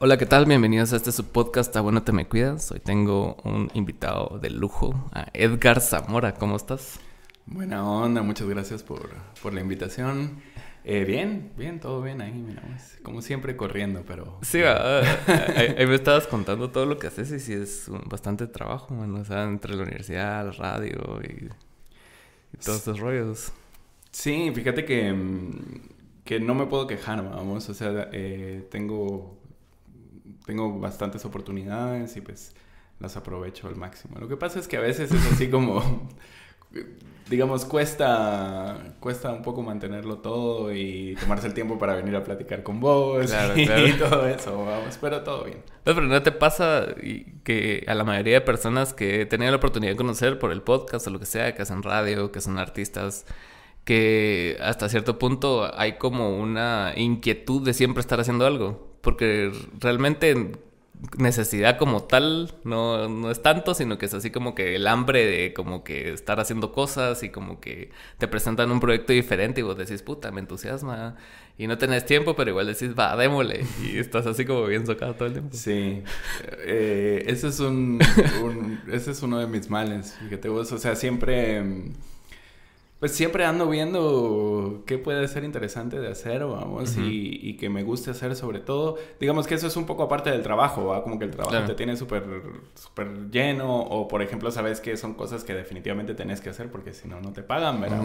Hola, ¿qué tal? Bienvenidos a este subpodcast A Bueno Te Me Cuidas. Hoy tengo un invitado de lujo, a Edgar Zamora. ¿Cómo estás? Buena onda, muchas gracias por, por la invitación. Eh, bien, bien, todo bien ahí, mira, pues, como siempre corriendo, pero... Sí, ah, ahí, me estabas contando todo lo que haces y sí es bastante trabajo, o sea, entre la universidad, la radio y, todos esos rollos. Sí, fíjate que, mm, que no me puedo quejar, vamos, o sea, eh, tengo tengo bastantes oportunidades y pues las aprovecho al máximo. Lo que pasa es que a veces es así como, digamos, cuesta, cuesta un poco mantenerlo todo y tomarse el tiempo para venir a platicar con vos y, todo eso, vamos, pero todo bien. pero no te pasa que a la mayoría de personas que he tenido la oportunidad de conocer por el podcast o lo que sea, que hacen radio, que son artistas, que hasta cierto punto hay como una inquietud de siempre estar haciendo algo porque realmente necesidad como tal no, no, es tanto, sino que es así como que el hambre de como que estar haciendo cosas y como que te presentan un proyecto diferente y vos decís, puta, me entusiasma y no tenés tiempo, pero igual decís, va, démosle y estás así como bien socado todo el tiempo. Sí, eh, ese, es un, ese es uno de mis males, fíjate vos, o sea, siempre pues siempre ando viendo qué puede ser interesante de hacer, vamos, y, que me guste hacer sobre todo. Digamos que eso es un poco aparte del trabajo, ¿va? Como que el trabajo te tiene súper súper lleno, o por ejemplo, sabes que son cosas que definitivamente tenés que hacer porque si no, no te pagan, ¿verdad?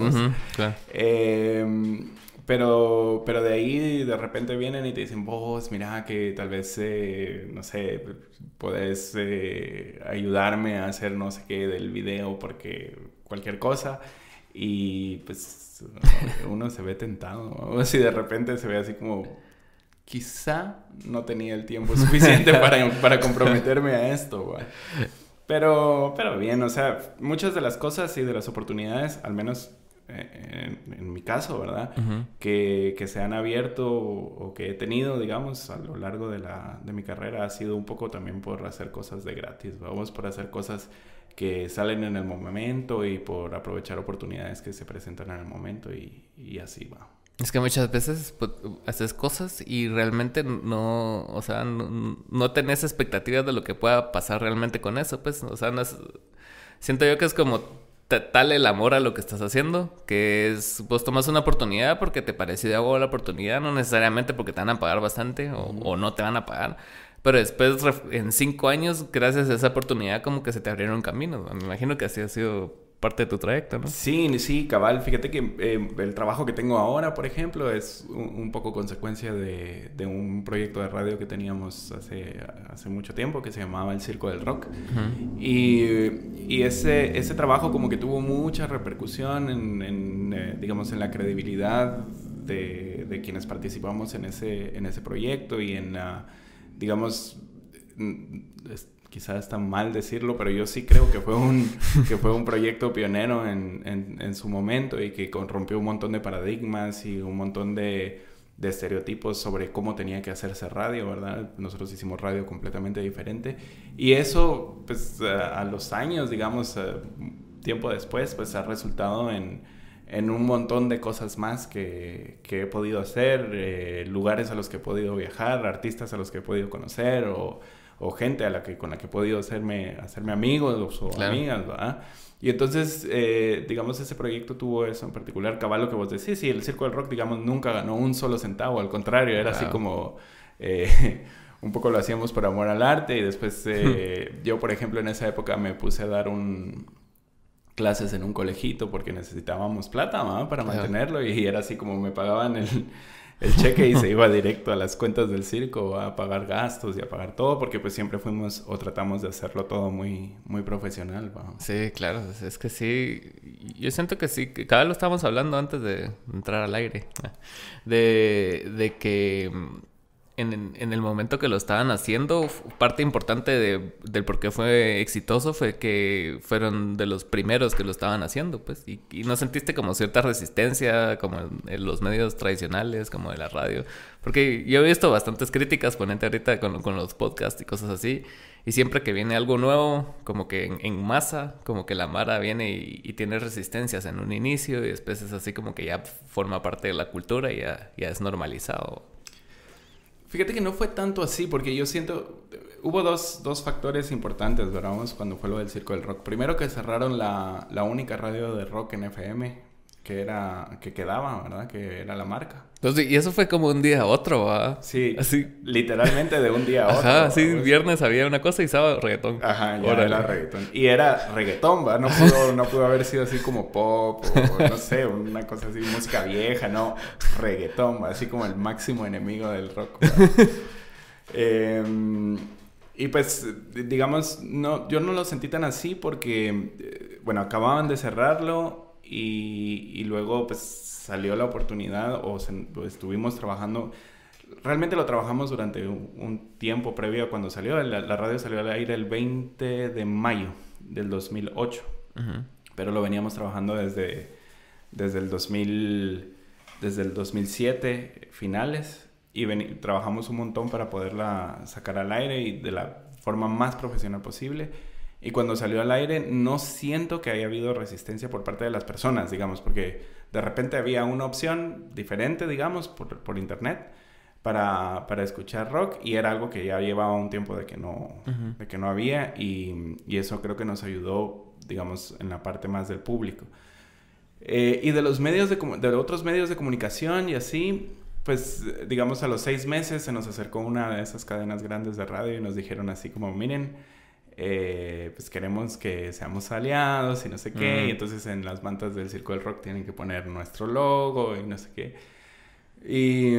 Em, pero, pero de ahí de repente vienen y te dicen, vos, mira que tal vez, eh, no sé, puedes eh, ayudarme a hacer no sé qué del video porque cualquier cosa. Y pues uno se ve tentado. O si de repente se ve así como, quizá no tenía el tiempo suficiente para, para comprometerme a esto. Pero, pero bien, o sea, muchas de las cosas y de las oportunidades, al menos eh, en, mi caso, ¿verdad? que, que, se han abierto o, que he tenido, digamos, a lo largo de, la, de mi carrera ha sido un poco también por hacer cosas de gratis, vamos, por hacer cosas que salen en el momento y por aprovechar oportunidades que se presentan en el momento y, y así va. Es que muchas veces pues, haces cosas y realmente no, o sea, no, tenés expectativas de lo que pueda pasar realmente con eso, pues, o sea, no es, siento yo que es como tal el amor a lo que estás haciendo, que es, vos tomas una oportunidad porque te parece de agua la oportunidad, no necesariamente porque te van a pagar bastante o, o no te van a pagar, pero después, en cinco años, gracias a esa oportunidad, como que se te abrieron caminos. Me imagino que así ha sido parte de tu trayecto, ¿no? Sí, sí, cabal. Fíjate que eh, el trabajo que tengo ahora, por ejemplo, es un, poco consecuencia de, de, un proyecto de radio que teníamos hace, hace mucho tiempo que se llamaba El Circo del Rock. y, y, ese, ese trabajo como que tuvo mucha repercusión en, en eh, digamos, en la credibilidad de, de, quienes participamos en ese, en ese proyecto y en la digamos, quizás está mal decirlo, pero yo sí creo que fue un, que fue un proyecto pionero en, en, su momento y que rompió un montón de paradigmas y un montón de, de, estereotipos sobre cómo tenía que hacerse radio, ¿verdad? Nosotros hicimos radio completamente diferente y eso, pues a, los años, digamos, tiempo después, pues ha resultado en en un montón de cosas más que, que he podido hacer, eh, lugares a los que he podido viajar, artistas a los que he podido conocer o, o gente a la que, con la que he podido hacerme, hacerme amigos o amigas, ¿verdad? Y entonces, eh, digamos, ese proyecto tuvo eso en particular, caballo que vos decís, sí, el Circo del Rock, digamos, nunca ganó un solo centavo, al contrario, era así como... Eh, un poco lo hacíamos por amor al arte y después yo, por ejemplo, en esa época me puse a dar un, clases en un colegito porque necesitábamos plata para mantenerlo y era así como me pagaban el, el cheque y se iba directo a las cuentas del circo a pagar gastos y a pagar todo porque pues siempre fuimos o tratamos de hacerlo todo muy muy profesional. Sí, claro, es que sí, yo siento que sí, cada vez lo estábamos hablando antes de entrar al aire, de, de que en, el momento que lo estaban haciendo, parte importante de, del por qué fue exitoso fue que fueron de los primeros que lo estaban haciendo, pues, y, no sentiste como cierta resistencia, como en, los medios tradicionales, como de la radio, porque yo he visto bastantes críticas, ponente ahorita con, con los podcasts y cosas así, y siempre que viene algo nuevo, como que en, masa, como que la Mara viene y, tiene resistencias en un inicio y después es así como que ya forma parte de la cultura y ya, ya es normalizado. Fíjate que no fue tanto así, porque yo siento, hubo dos, dos factores importantes, ¿verdad? Cuando fue lo del Circo del Rock. Primero que cerraron la, la única radio de rock en FM, que era, que quedaba, ¿verdad? Que era la marca. Entonces, y eso fue como un día a otro, ¿va? Sí, así. literalmente de un día a otro. Ajá, sí, viernes había una cosa y sábado reggaetón. Ajá, ya era reggaetón. Y era reggaetón, ¿va? No pudo, no pudo haber sido así como pop o no sé, una cosa así, música vieja, no, reggaetón, ¿va? Así como el máximo enemigo del rock. eh, y pues, digamos, no, yo no lo sentí tan así porque, eh, bueno, acababan de cerrarlo y, y luego pues salió la oportunidad o estuvimos trabajando, realmente lo trabajamos durante un, tiempo previo a cuando salió, la, radio salió al aire el 20 de mayo del 2008, pero lo veníamos trabajando desde, desde el 2000, desde el 2007 finales. Y trabajamos un montón para poderla sacar al aire y de la forma más profesional posible. Y cuando salió al aire, no siento que haya habido resistencia por parte de las personas, digamos, porque de repente había una opción diferente, digamos, por, por internet para, para, escuchar rock y era algo que ya llevaba un tiempo de que no, de que no había y, y, eso creo que nos ayudó, digamos, en la parte más del público. Eh, y de los medios de, de otros medios de comunicación y así, pues digamos a los seis meses se nos acercó una de esas cadenas grandes de radio y nos dijeron así como, miren, eh, pues queremos que seamos aliados y no sé qué. Y entonces en las mantas del Circo del Rock tienen que poner nuestro logo y no sé qué. Y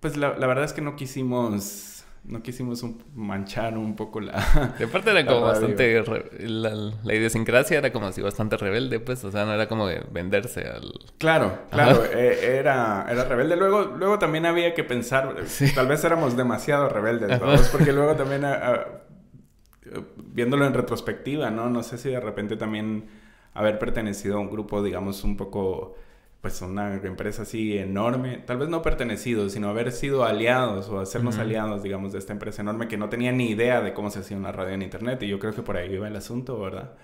pues la, la verdad es que no quisimos no quisimos manchar un poco la. De parte era como bastante. La, la, idiosincrasia era como así bastante rebelde, pues. O sea, no era como de venderse al. Claro, claro. E, era, era rebelde. Luego, luego también había que pensar. Tal vez éramos demasiado rebeldes, Porque luego también viéndolo en retrospectiva, ¿no? No sé si de repente también haber pertenecido a un grupo, digamos, un poco, pues una empresa así enorme, tal vez no pertenecido, sino haber sido aliados o hacernos aliados, digamos, de esta empresa enorme que no tenía ni idea de cómo se hacía una radio en Internet y yo creo que por ahí iba el asunto, ¿verdad?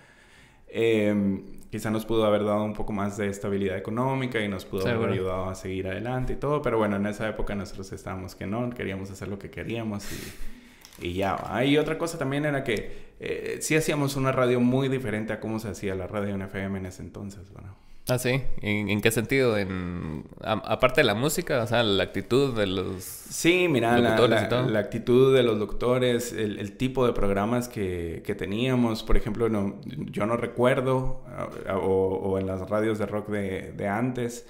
Eh, quizá nos pudo haber dado un poco más de estabilidad económica y nos pudo haber ayudado a seguir adelante y todo, pero bueno, en esa época nosotros estábamos que no, queríamos hacer lo que queríamos y y ya, hay otra cosa también era que eh, sí hacíamos una radio muy diferente a cómo se hacía la radio en FM en ese entonces, bueno. Ah, sí. ¿En, qué sentido? En, aparte de la música, o sea, la actitud de los Sí, mira, la, la, actitud de los doctores, el, tipo de programas que, que, teníamos. Por ejemplo, no, yo no recuerdo, o, o, en las radios de rock de, de antes,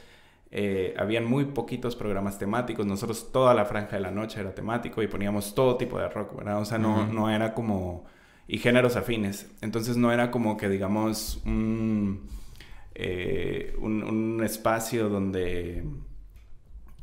eh, habían muy poquitos programas temáticos. Nosotros toda la franja de la noche era temático y poníamos todo tipo de rock, ¿verdad? O sea, no, no era como... Y géneros afines. Entonces no era como que, digamos, un, eh, un, espacio donde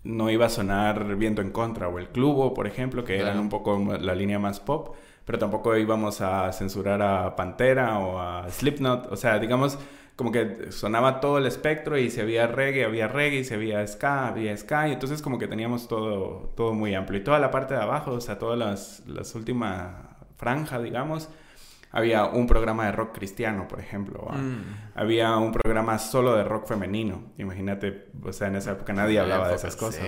no iba a sonar viento en contra o el clubo, por ejemplo, que eran un poco la línea más pop, pero tampoco íbamos a censurar a Pantera o a Slipknot, o sea, digamos, como que sonaba todo el espectro y si había reggae, había reggae, y si había ska, había ska, y entonces como que teníamos todo, todo muy amplio. Y toda la parte de abajo, o sea, todas las, las últimas franjas, digamos, había un programa de rock cristiano, por ejemplo. Mm. Había un programa solo de rock femenino. Imagínate, o sea, en esa época nadie hablaba de esas cosas.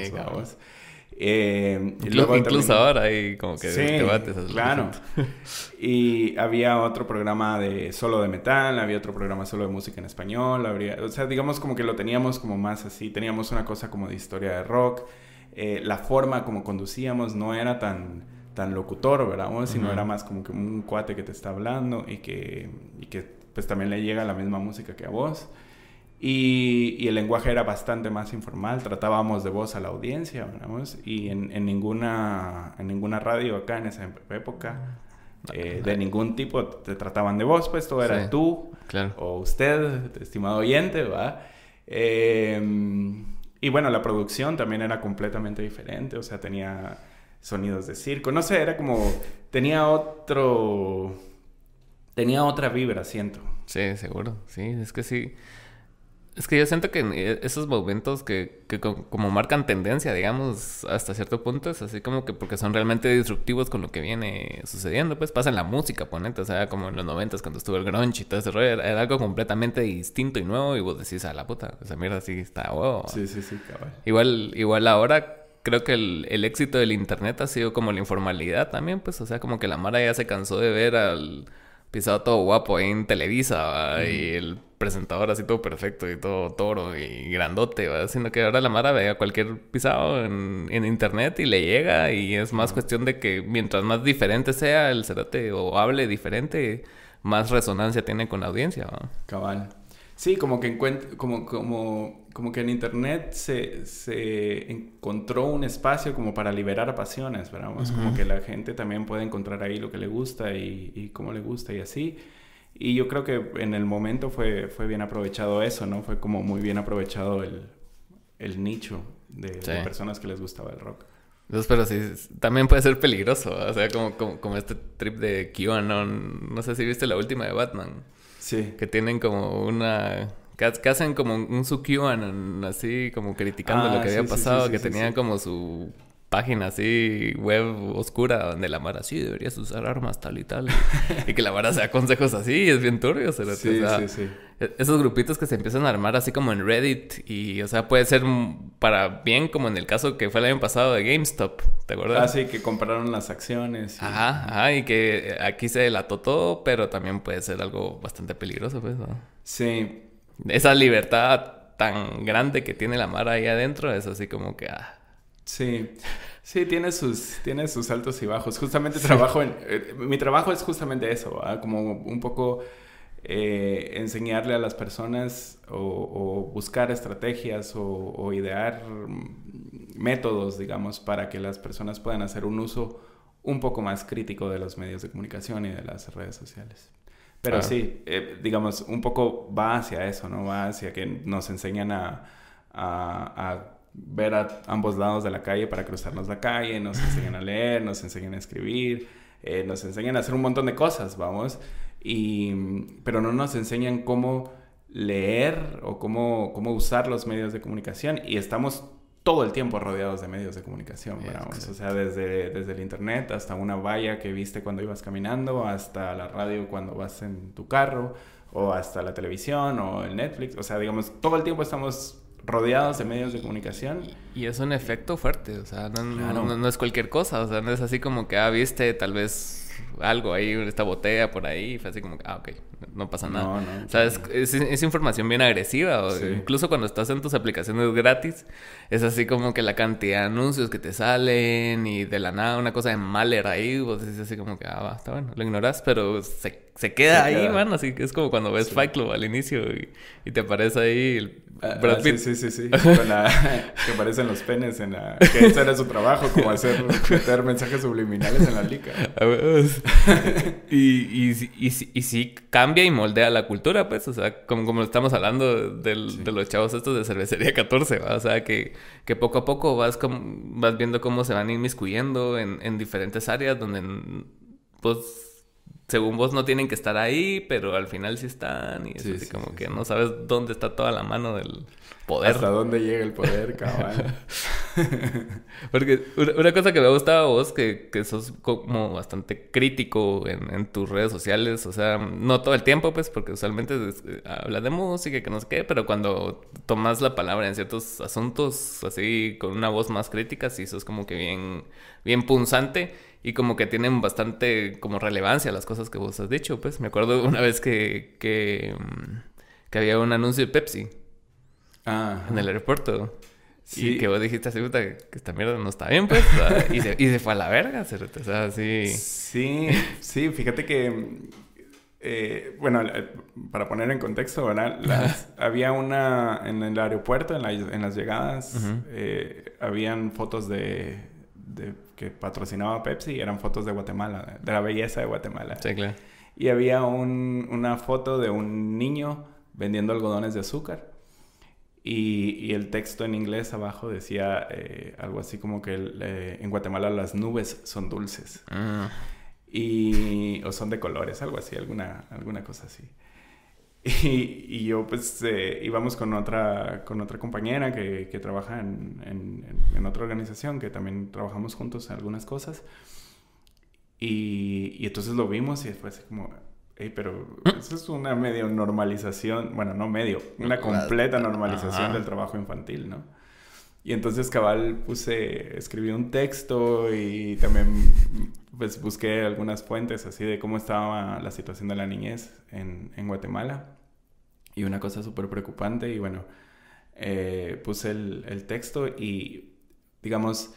Eh, incluso ahora hay como que debates. Claro. y había otro programa de solo de metal, había otro programa solo de música en español, habría, o sea, digamos como que lo teníamos como más así, teníamos una cosa como de historia de rock, eh, la forma como conducíamos no era tan, tan locutor, ¿verdad? Sino era más como que un cuate que te está hablando y que, y que pues también le llega la misma música que a vos. Y, el lenguaje era bastante más informal, tratábamos de voz a la audiencia, ¿verdad? y en, en, ninguna, en ninguna radio acá en esa época, eh, de ningún tipo te trataban de voz, pues todo era tú o usted, estimado oyente, ¿va? Em, y bueno, la producción también era completamente diferente, o sea, tenía sonidos de circo, no sé, era como, tenía otro, tenía otra vibra, siento. Sí, seguro, sí, es que sí. Es que yo siento que eh, esos momentos que, que como marcan tendencia, digamos, hasta cierto punto, es así como que porque son realmente disruptivos con lo que viene sucediendo, pues pasa en la música, ponente, o sea, como en los noventas cuando estuvo el grunge y todo ese rollo, era, algo completamente distinto y nuevo y vos decís, a la puta, esa mierda sí está wow. Sí, sí, sí, cabal. Igual, igual ahora creo que el, el, éxito del internet ha sido como la informalidad también, pues, o sea, como que la Mara ya se cansó de ver al pisado todo guapo ahí en Televisa, y el presentador así todo perfecto y todo toro y grandote, ¿va? sino que ahora la Mara ve a cualquier pisado en, en, internet y le llega y es más cuestión de que mientras más diferente sea el cerote o hable diferente, más resonancia tiene con la audiencia. ¿va? Cabal. Sí, como que como, como, como que en internet se, se, encontró un espacio como para liberar pasiones, ¿verdad? Como que la gente también puede encontrar ahí lo que le gusta y, y cómo le gusta y así. Y yo creo que en el momento fue, fue bien aprovechado eso, ¿no? Fue como muy bien aprovechado el, el nicho de, personas que les gustaba el rock. Entonces, pero sí, también puede ser peligroso, o sea, como, como, como este trip de QAnon. No sé si viste la última de Batman. Sí. Que tienen como una... Que, hacen como un su QAnon, así como criticando lo ah, que había pasado, que tenían como su página así, web oscura, donde la Mara sí deberías usar armas tal y tal. y que la Mara sea consejos así, es bien turbio. sí, sí, sí. E-, esos grupitos que se empiezan a armar así como en Reddit y, o sea, puede ser para bien como en el caso que fue el año pasado de GameStop, ¿te acuerdas? Ah, sí, que compraron las acciones. Ajá, ajá, y que aquí se delató todo, pero también puede ser algo bastante peligroso, pues, ¿no? Sí. Esa libertad tan grande que tiene la Mara ahí adentro es así como que... Ah, Sí, sí, tiene sus, tiene sus altos y bajos. Justamente trabajo en... Eh, mi trabajo es justamente eso, como un poco eh, enseñarle a las personas o, buscar estrategias o, idear métodos, digamos, para que las personas puedan hacer un uso un poco más crítico de los medios de comunicación y de las redes sociales. Pero sí, eh, digamos, un poco va hacia eso, ¿no? Va hacia que nos enseñan a, a ver a ambos lados de la calle para cruzarnos la calle, nos enseñan a leer, nos enseñan a escribir, eh, nos enseñan a hacer un montón de cosas, vamos, y, pero no nos enseñan cómo leer o cómo, cómo usar los medios de comunicación y estamos todo el tiempo rodeados de medios de comunicación, vamos. o sea, desde, desde el internet hasta una valla que viste cuando ibas caminando, hasta la radio cuando vas en tu carro, o hasta la televisión o el Netflix, o sea, digamos, todo el tiempo estamos rodeados de medios de comunicación. Y es un efecto fuerte, o sea, no, no, es cualquier cosa, o sea, no es así como que, ah, viste, tal vez algo ahí, esta botella por ahí, y fue así como que, ah, ok, no pasa nada. No, no, o sea, es, es, información bien agresiva, o incluso cuando estás en tus aplicaciones gratis, es así como que la cantidad de anuncios que te salen y de la nada una cosa de maler ahí, vos dices así como que, ah, va, está bueno, lo ignoras, pero se, se queda ahí, man, así que es como cuando ves Fight Club al inicio y, y te aparece ahí el Ah, ah, sí, sí, sí, sí. que aparecen los penes en la... Que ese era su trabajo, como hacer... meter mensajes subliminales en la lica. y, y, y, y, sí cambia y moldea la cultura, pues. O sea, como, como estamos hablando del, de los chavos estos de cervecería 14, ¿va? O sea, que, que poco a poco vas, como, vas viendo cómo se van inmiscuyendo en, en diferentes áreas donde... Pues según vos no tienen que estar ahí, pero al final sí están. Y es así como que no sabes dónde está toda la mano del poder. Hasta dónde llega el poder, cabal. Porque una, cosa que me ha gustado a vos, que, que sos como bastante crítico en, en, tus redes sociales, o sea, no todo el tiempo, pues, porque usualmente eh, hablas de música, que no sé qué, pero cuando tomas la palabra en ciertos asuntos, así, con una voz más crítica, sí sos como que bien, bien punzante y como que tienen bastante como relevancia las cosas que vos has dicho, pues. Me acuerdo una vez que, que, mm, que había un anuncio de Pepsi ah, en el aeropuerto. Sí. Y que vos dijiste así, que esta mierda no está bien, pues. y, se, y se fue a la verga, o sea, sí. Sí, sí, fíjate que... Eh, bueno, para poner en contexto, ¿verdad? había una... En el aeropuerto, en, en las llegadas, eh, habían fotos de, de que patrocinaba Pepsi eran fotos de Guatemala, de la belleza de Guatemala. Sí, claro. Y había un, una foto de un niño vendiendo algodones de azúcar. Y, y el texto en inglés abajo decía eh, algo así como que eh, en Guatemala las nubes son dulces. Ah. Y, o son de colores, algo así, alguna, alguna cosa así. Y, y, yo pues eh, íbamos con otra, con otra compañera que, que trabaja en, en, en, otra organización, que también trabajamos juntos en algunas cosas. Y, y entonces lo vimos y así como, hey, pero eso es una medio normalización, bueno, no medio, una completa normalización del trabajo infantil, ¿no? Y entonces cabal puse, escribí un texto y también pues busqué algunas fuentes así de cómo estaba la situación de la niñez en, en Guatemala. Y una cosa súper preocupante y bueno, eh, puse el, el, texto y digamos,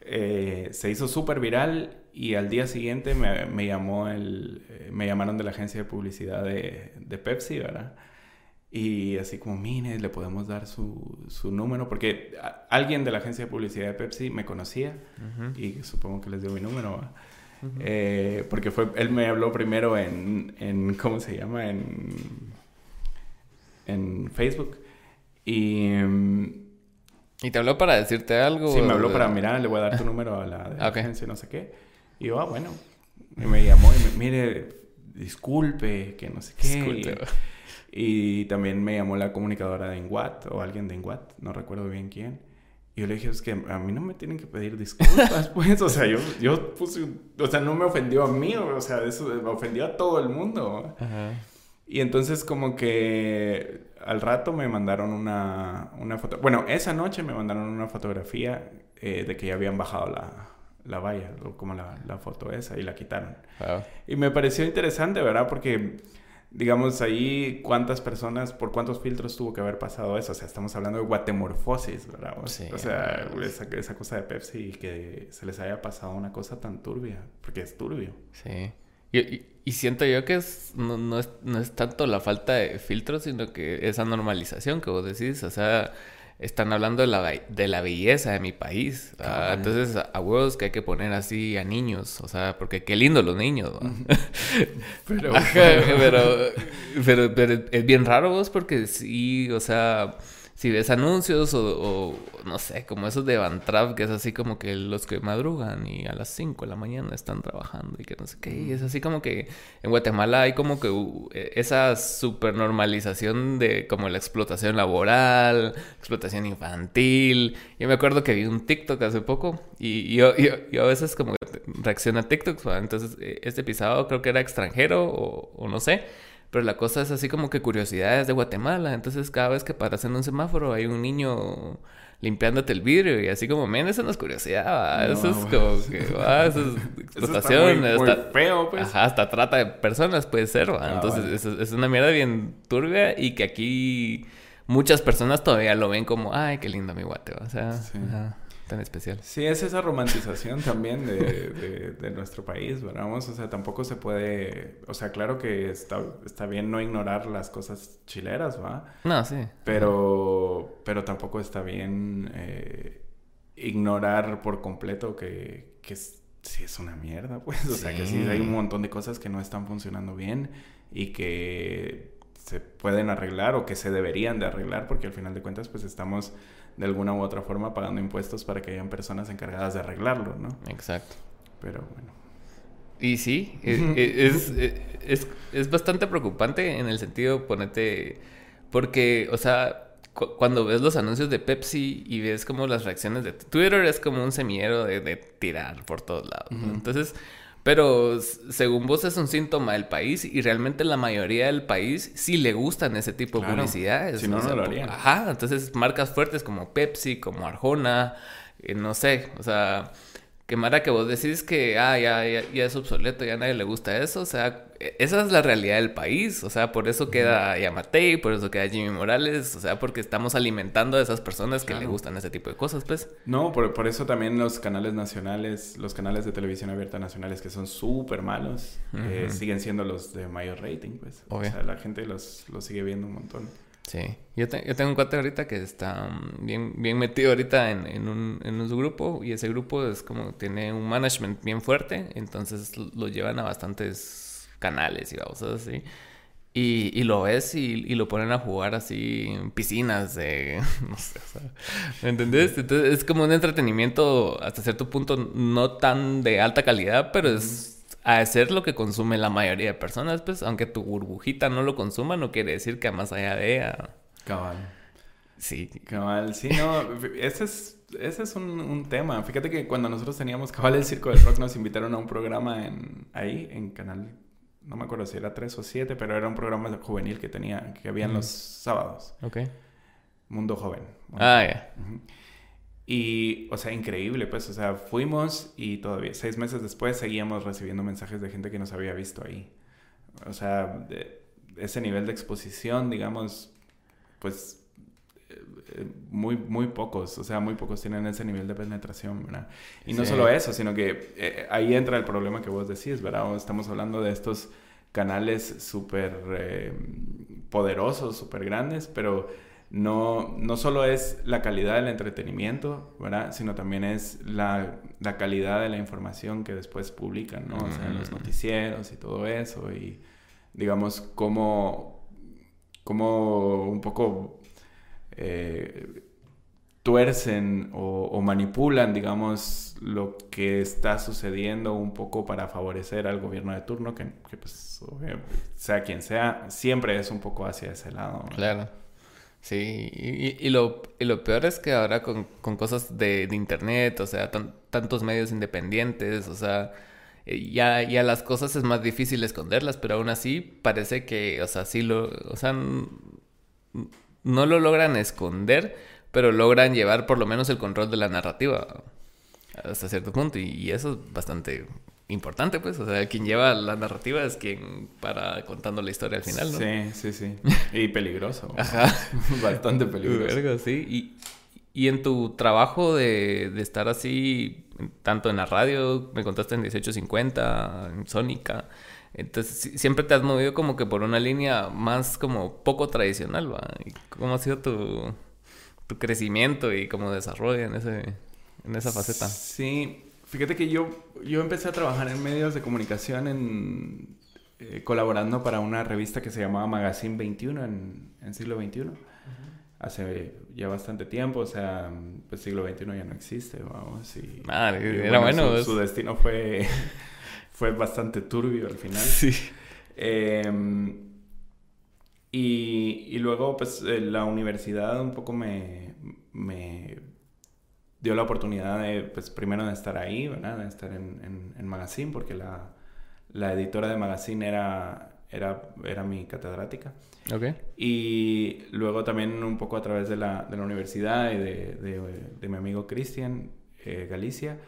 eh, se hizo súper viral y al día siguiente me, me llamó el, eh, me llamaron de la agencia de publicidad de, de Pepsi, ¿verdad? Y así como, mire, le podemos dar su, su número, porque alguien de la agencia de publicidad de Pepsi me conocía y supongo que les dio mi número. eh, porque fue, él me habló primero en, en, ¿cómo se llama? En, en Facebook. Y... ¿Y te habló para decirte algo? Sí, me habló para, mirar, le voy a dar tu número a la, de la agencia, no sé qué. Y yo, ah, bueno. Y me llamó y me, mire, disculpe, que no sé qué. Disculpe. Y también me llamó la comunicadora de Inguat o alguien de Inguat, no recuerdo bien quién. Y yo le dije, es que a mí no me tienen que pedir disculpas, pues. O sea, yo, yo puse, o sea, no me ofendió a mí, o sea, eso me ofendió a todo el mundo. Y entonces como que al rato me mandaron una, una foto. Bueno, esa noche me mandaron una fotografía eh, de que ya habían bajado la, la valla, como la, la, foto esa, y la quitaron. Y me pareció interesante, ¿verdad? Porque digamos, ahí cuántas personas, por cuántos filtros tuvo que haber pasado eso. O sea, estamos hablando de guatemorfosis, ¿verdad? o sea, esa, esa, cosa de Pepsi y que se les haya pasado una cosa tan turbia, porque es turbio. Sí. Y, y, siento yo que es no, no, es, no es tanto la falta de filtros, sino que esa normalización que vos decís, o sea están hablando de la, de la belleza de mi país. entonces, a, huevos que hay que poner así a niños. O sea, porque qué lindo los niños. pero, pero, pero, es bien raro vos porque sí, o sea si ves anuncios o, no sé, como esos de Van Trapp, que es así como que los que madrugan y a las 5 de la mañana están trabajando y que no sé qué, y es así como que en Guatemala hay como que e, esa super normalización de como la explotación laboral, explotación infantil. Yo me acuerdo que vi un TikTok hace poco y yo, yo, a veces como reacciono a TikToks, entonces e, este pisado creo que era extranjero o, o no sé pero la cosa es así como que curiosidades de Guatemala. Entonces, cada vez que paras en un semáforo, hay un niño limpiándote el vidrio y así como, men, eso no es curiosidad, eso es como que, ah, eso es explotación. Eso está muy, feo, pues. Ajá, hasta trata de personas puede ser, ah, Entonces, es, una mierda bien turbia y que aquí muchas personas todavía lo ven como, ay, qué lindo mi guate, o sea, tan especial. Sí, es esa romantización también de, de, nuestro país, ¿verdad? o sea, tampoco se puede, o sea, claro que está, está bien no ignorar las cosas chileras, ¿va? No, sí. Pero, pero tampoco está bien eh, ignorar por completo que, que sí es una mierda, pues, o sea, que sí hay un montón de cosas que no están funcionando bien y que se pueden arreglar o que se deberían de arreglar porque al final de cuentas pues estamos de alguna u otra forma pagando impuestos para que hayan personas encargadas de arreglarlo, ¿no? Exacto. Pero bueno. Y sí, e, e, es, e, es, es, bastante preocupante en el sentido, ponete, porque, o sea, cuando ves los anuncios de Pepsi y ves como las reacciones de Twitter, es como un semillero de, de tirar por todos lados. Entonces, pero según vos es un síntoma del país y realmente la mayoría del país sí le gustan ese tipo de publicidades. Si no, no, lo harían. Ajá, entonces marcas fuertes como Pepsi, como Arjona, eh, no sé, o sea, que Mara, que vos decís que, ah, ya, ya, es obsoleto, ya a nadie le gusta eso. O sea, e, esa es la realidad del país. O sea, por eso queda Yamatei, por eso queda Jimmy Morales. O sea, porque estamos alimentando a esas personas que le gustan ese tipo de cosas, pues. No, por, por, eso también los canales nacionales, los canales de televisión abierta nacionales que son súper malos, eh, siguen siendo los de mayor rating, pues. O sea, la gente los, los sigue viendo un montón. Sí, yo, yo tengo un cuate ahorita que está mm, bien, bien metido ahorita en, en, un, en un grupo y ese grupo es como tiene un management bien fuerte, entonces lo llevan a bastantes canales y cosas así. Y, y, lo ves y, y, lo ponen a jugar así en piscinas de... No sé, sea, ¿me entendés? Entonces es como un entretenimiento hasta cierto punto no tan de alta calidad, pero es a ser lo que consume la mayoría de personas, pues, aunque tu burbujita no lo consuma, no quiere decir que más allá de ella. Cabal. Sí. Cabal, sí, no, ese es, ese es un, un, tema. Fíjate que cuando nosotros teníamos Cabal el Circo del Rock, nos invitaron a un programa en, ahí, en Canal, no me acuerdo si era 3 o 7, pero era un programa juvenil que tenía, que habían los sábados. Ok. Mundo Joven. ah, ya. Y, o sea, increíble, pues, o sea, fuimos y todavía seis meses después seguíamos recibiendo mensajes de gente que nos había visto ahí. O sea, ese nivel de exposición, digamos, pues eh, muy, muy pocos, o sea, muy pocos tienen ese nivel de penetración, ¿verdad? Y no solo eso, sino que eh, ahí entra el problema que vos decís, ¿verdad? Estamos hablando de estos canales súper eh, poderosos, súper grandes, pero no, no solo es la calidad del entretenimiento, ¿verdad? Sino también es la, la calidad de la información que después publican, ¿no? O sea, en los noticieros y todo eso, y digamos, cómo, cómo un poco eh, tuercen o, manipulan, digamos, lo que está sucediendo un poco para favorecer al gobierno de turno, que, pues, sea quien sea, siempre es un poco hacia ese lado. Claro. Sí, y, lo, lo, peor es que ahora con, cosas de, internet, o sea, tantos medios independientes, o sea, eh, ya, ya las cosas es más difícil esconderlas, pero aún así parece que, o sea, sí lo, o sea, no lo logran esconder, pero logran llevar por lo menos el control de la narrativa hasta cierto punto. Y, eso es bastante importante, pues. O sea, quien lleva la narrativa es quien para contando la historia al final, ¿no? Sí, sí, sí. Y peligroso. Ajá. Bastante peligroso. sí. Y, y en tu trabajo de, de, estar así, tanto en la radio, me contaste en 1850, en Sónica, entonces, siempre te has movido como que por una línea más como poco tradicional, ¿va? ¿Cómo ha sido tu, tu crecimiento y cómo desarrollo en, ese, en esa faceta? Sí, fíjate que yo, yo empecé a trabajar en medios de comunicación en, eh, colaborando para una revista que se llamaba Magazine 21 en, en siglo XXI. Hace ya bastante tiempo, o sea, pues siglo XXI ya no existe, vamos. Y, era bueno. su destino fue fue bastante turbio al final. Sí. Em, y, y, luego, pues, eh, la universidad un poco me, me dio la oportunidad de, pues, primero de estar ahí, ¿verdad? De estar en, en, Magazine, porque la, la, editora de Magazine era, era, era mi catedrática. Okay. Y luego también un poco a través de la, de la universidad y de, de, de mi amigo Cristian eh, Galicia,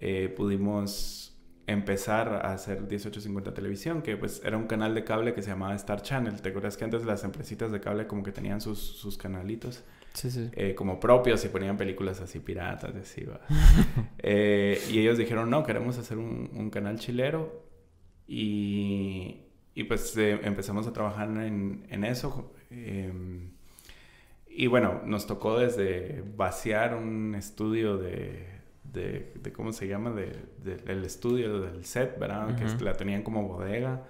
eh, pudimos empezar a hacer 1850 Televisión, que pues era un canal de cable que se llamaba Star Channel. ¿Te acuerdas que antes las empresitas de cable como que tenían sus, sus canalitos? Sí, sí. Eh, como propios y ponían películas así piratas, así, eh, y ellos dijeron, no, queremos hacer un, un canal chilero. Y, y pues eh, empezamos a trabajar en, en eso. Y bueno, nos tocó desde vaciar un estudio de de, de ¿cómo se llama? De, del estudio, del set, ¿verdad? Que la tenían como bodega,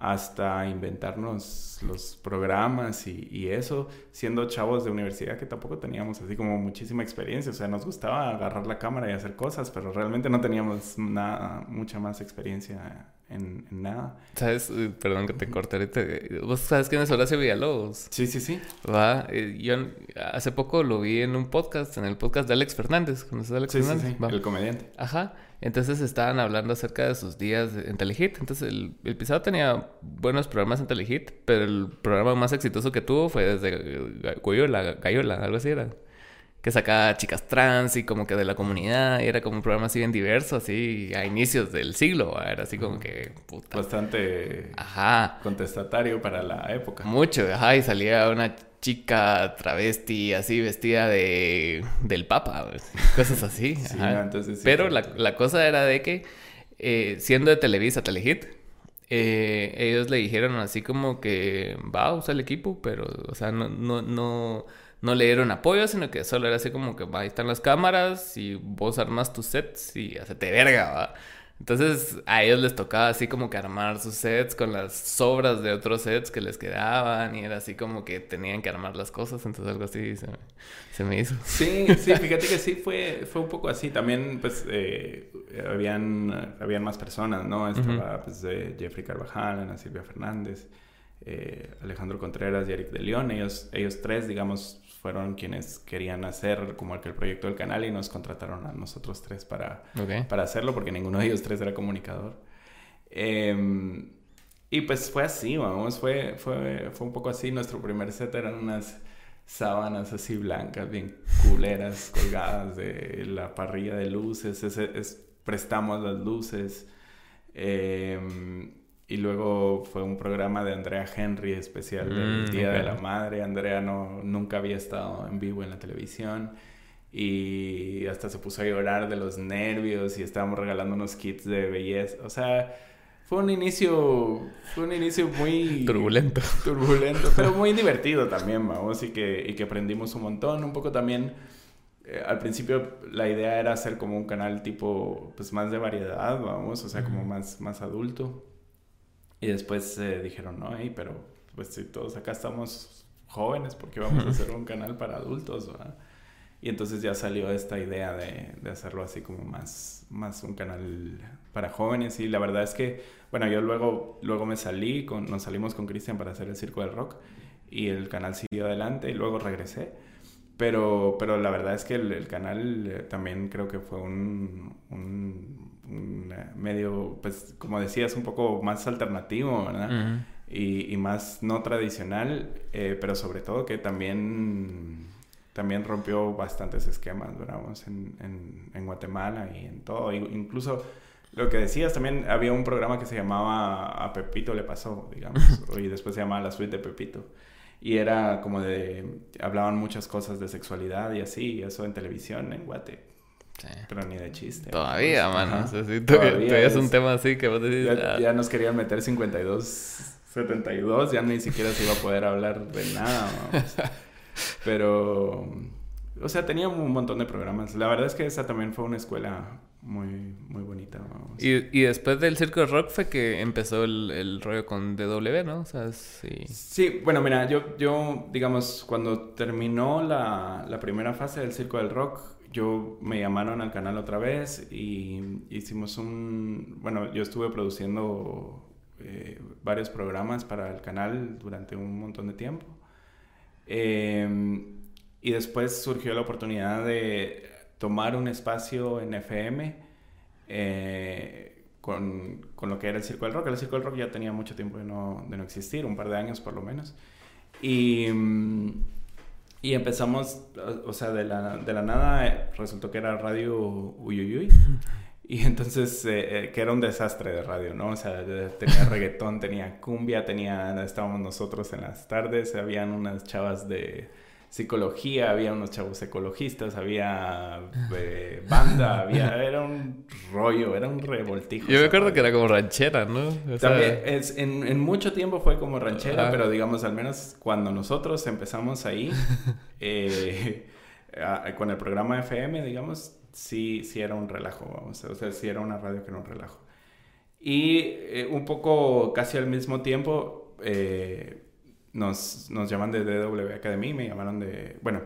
hasta inventarnos los programas y, y, eso, siendo chavos de universidad que tampoco teníamos así como muchísima experiencia, o sea, nos gustaba agarrar la cámara y hacer cosas, pero realmente no teníamos nada, mucha más experiencia en, nada. ¿Sabes? Perdón que te corte ahorita. ¿Vos sabes quién es Horacio Villalobos? Sí, sí, sí. Va. Eh, yo hace poco lo vi en un podcast, en el podcast de Alex Fernández. ¿Conoces a Alex Fernández? Sí, sí. El comediante. Ajá. Entonces estaban hablando acerca de sus días en Telehit. Entonces el, el pisado tenía buenos programas en Telehit, pero el programa más exitoso que tuvo fue desde Goyola, Gayola, algo así era que sacaba chicas trans y como que de la comunidad, y era como un programa así bien diverso, así a inicios del siglo, era así como que... Puta. Bastante ajá. contestatario para la época. Mucho, ajá, y salía una chica travesti así vestida de del papa, cosas así. sí, entonces Pero la, la, cosa era de que, eh, siendo de Televisa, Telehit, eh, ellos le dijeron así como que va a usar el equipo, pero, o sea, no, no, no no le dieron apoyo, sino que solo era así como que ahí están las cámaras y vos armas tus sets y hacete verga, ¿va? Entonces a ellos les tocaba así como que armar sus sets con las sobras de otros sets que les quedaban y era así como que tenían que armar las cosas, entonces algo así se, me hizo. Sí, sí, fíjate que sí fue, fue un poco así. También pues eh, habían, habían más personas, ¿no? Estaba pues Jeffrey Carvajal, Ana Silvia Fernández, eh, Alejandro Contreras y Eric de León. Ellos, ellos tres, digamos, fueron quienes querían hacer como el que el proyecto del canal y nos contrataron a nosotros tres para, para hacerlo porque ninguno de ellos tres era comunicador. Em, y pues fue así, vamos, fue, fue, fue un poco así. Nuestro primer set eran unas sábanas así blancas, bien culeras, colgadas de la parrilla de luces, es, prestamos las luces. Em, y luego fue un programa de Andrea Henry especial del mm, Día de la Madre. Andrea no, nunca había estado en vivo en la televisión y hasta se puso a llorar de los nervios y estábamos regalando unos kits de belleza. O sea, fue un inicio, fue un inicio muy... Turbulento. Turbulento, pero muy divertido también, vamos, y que, y que aprendimos un montón. Un poco también, eh, al principio la idea era hacer como un canal tipo, pues más de variedad, vamos, o sea, como más, más adulto. Y después eh, dijeron, no, hey, pero pues si todos acá estamos jóvenes, porque vamos a hacer un canal para adultos, ¿verdad? Y entonces ya salió esta idea de, de, hacerlo así como más, más un canal para jóvenes. Y la verdad es que, bueno, yo luego, luego me salí, con, nos salimos con Cristian para hacer el Circo del Rock y el canal siguió adelante y luego regresé. Pero, pero la verdad es que el, canal eh, también creo que fue un, un, eh, medio, pues como decías, un poco más alternativo, ¿verdad? y, y, más no tradicional, eh, pero sobre todo que también también rompió bastantes esquemas, ¿verdad? En, en, en, Guatemala y en todo. Incluso lo que decías, también había un programa que se llamaba A Pepito le pasó, digamos, y después se llamaba La Suite de Pepito. Y era como de, hablaban muchas cosas de sexualidad y así, y eso en televisión en Guate. Pero ni de chiste. Todavía, mano. todavía, es un tema así que vos decís... Ya, ah". ya, nos querían meter 52, 72, ya ni siquiera se iba a poder hablar de nada. Pero, o sea, tenía un montón de programas. La verdad es que esa también fue una escuela muy, muy bonita. Y, y, después del Circo de Rock fue que empezó el, el rollo con DW, ¿no? O sea, sí. Sí, bueno, mira, yo, yo digamos, cuando terminó la, la primera fase del Circo del Rock, yo me llamaron al canal otra vez y hicimos un, bueno, yo estuve produciendo eh, varios programas para el canal durante un montón de tiempo. Em, y después surgió la oportunidad de tomar un espacio en FM eh, con, con, lo que era el Circo del Rock. El Circo del Rock ya tenía mucho tiempo de no, de no existir, un par de años por lo menos. Y, y empezamos, o sea, de la, de la nada eh, resultó que era Radio Uyuyuy. Y entonces, eh, eh, que era un desastre de radio, ¿no? O sea, tenía reggaetón, tenía cumbia, tenía, estábamos nosotros en las tardes, habían unas chavas de psicología, había unos chavos ecologistas, había eh, banda, había, era un rollo, era un revoltijo. Yo me acuerdo que era como ranchera, ¿no? También, es, en, en, mucho tiempo fue como ranchera, pero digamos, al menos cuando nosotros empezamos ahí, con el programa FM, digamos, sí, sí era un relajo, vamos, o sea, sí era una radio que era un relajo. Y eh, un poco casi al mismo tiempo eh, nos, nos llaman de DW Academy, me llamaron de, bueno,